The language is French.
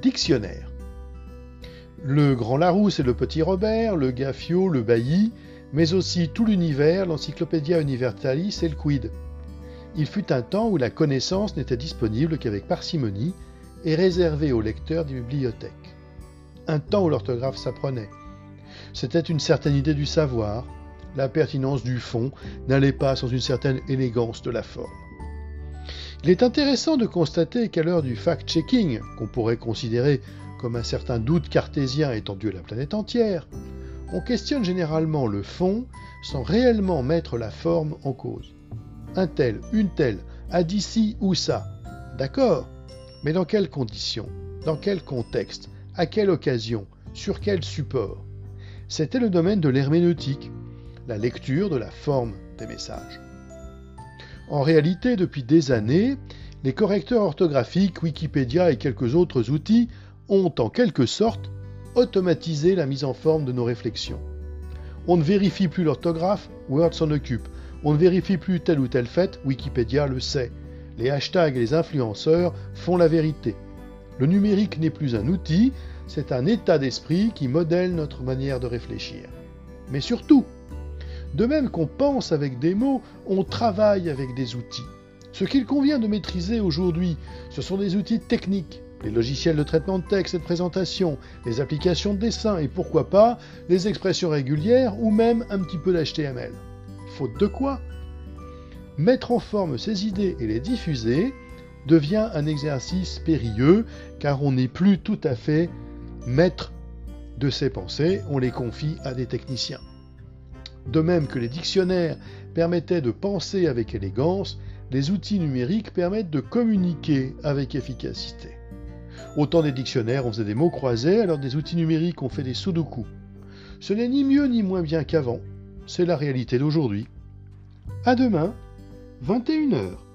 dictionnaire. Le Grand Larousse et le Petit Robert, le Gaffio, le Bailly, mais aussi tout l'univers, l'Encyclopédia Universalis et le Quid. Il fut un temps où la connaissance n'était disponible qu'avec parcimonie et réservée aux lecteurs des bibliothèques. Un temps où l'orthographe s'apprenait. C'était une certaine idée du savoir, la pertinence du fond n'allait pas sans une certaine élégance de la forme. Il est intéressant de constater qu'à l'heure du fact-checking, qu'on pourrait considérer comme un certain doute cartésien étendu à la planète entière, on questionne généralement le fond sans réellement mettre la forme en cause. Un tel, une telle, a d'ici ou ça. D'accord, mais dans quelles conditions? Dans quel contexte? À quelle occasion? Sur quel support? C'était le domaine de l'herméneutique, la lecture de la forme des messages. En réalité, depuis des années, les correcteurs orthographiques, Wikipédia et quelques autres outils ont en quelque sorte automatisé la mise en forme de nos réflexions. On ne vérifie plus l'orthographe, Word s'en occupe. On ne vérifie plus tel ou tel fait, Wikipédia le sait. Les hashtags et les influenceurs font la vérité. Le numérique n'est plus un outil, c'est un état d'esprit qui modèle notre manière de réfléchir. Mais surtout, de même qu'on pense avec des mots, on travaille avec des outils. Ce qu'il convient de maîtriser aujourd'hui, ce sont des outils techniques, les logiciels de traitement de texte et de présentation, les applications de dessin et pourquoi pas les expressions régulières ou même un petit peu d'HTML. Faute de quoi Mettre en forme ces idées et les diffuser devient un exercice périlleux car on n'est plus tout à fait maître de ses pensées, on les confie à des techniciens. De même que les dictionnaires permettaient de penser avec élégance, les outils numériques permettent de communiquer avec efficacité. Autant des dictionnaires, on faisait des mots croisés, alors des outils numériques, on fait des sudoku. Ce n'est ni mieux ni moins bien qu'avant. C'est la réalité d'aujourd'hui. À demain, 21h.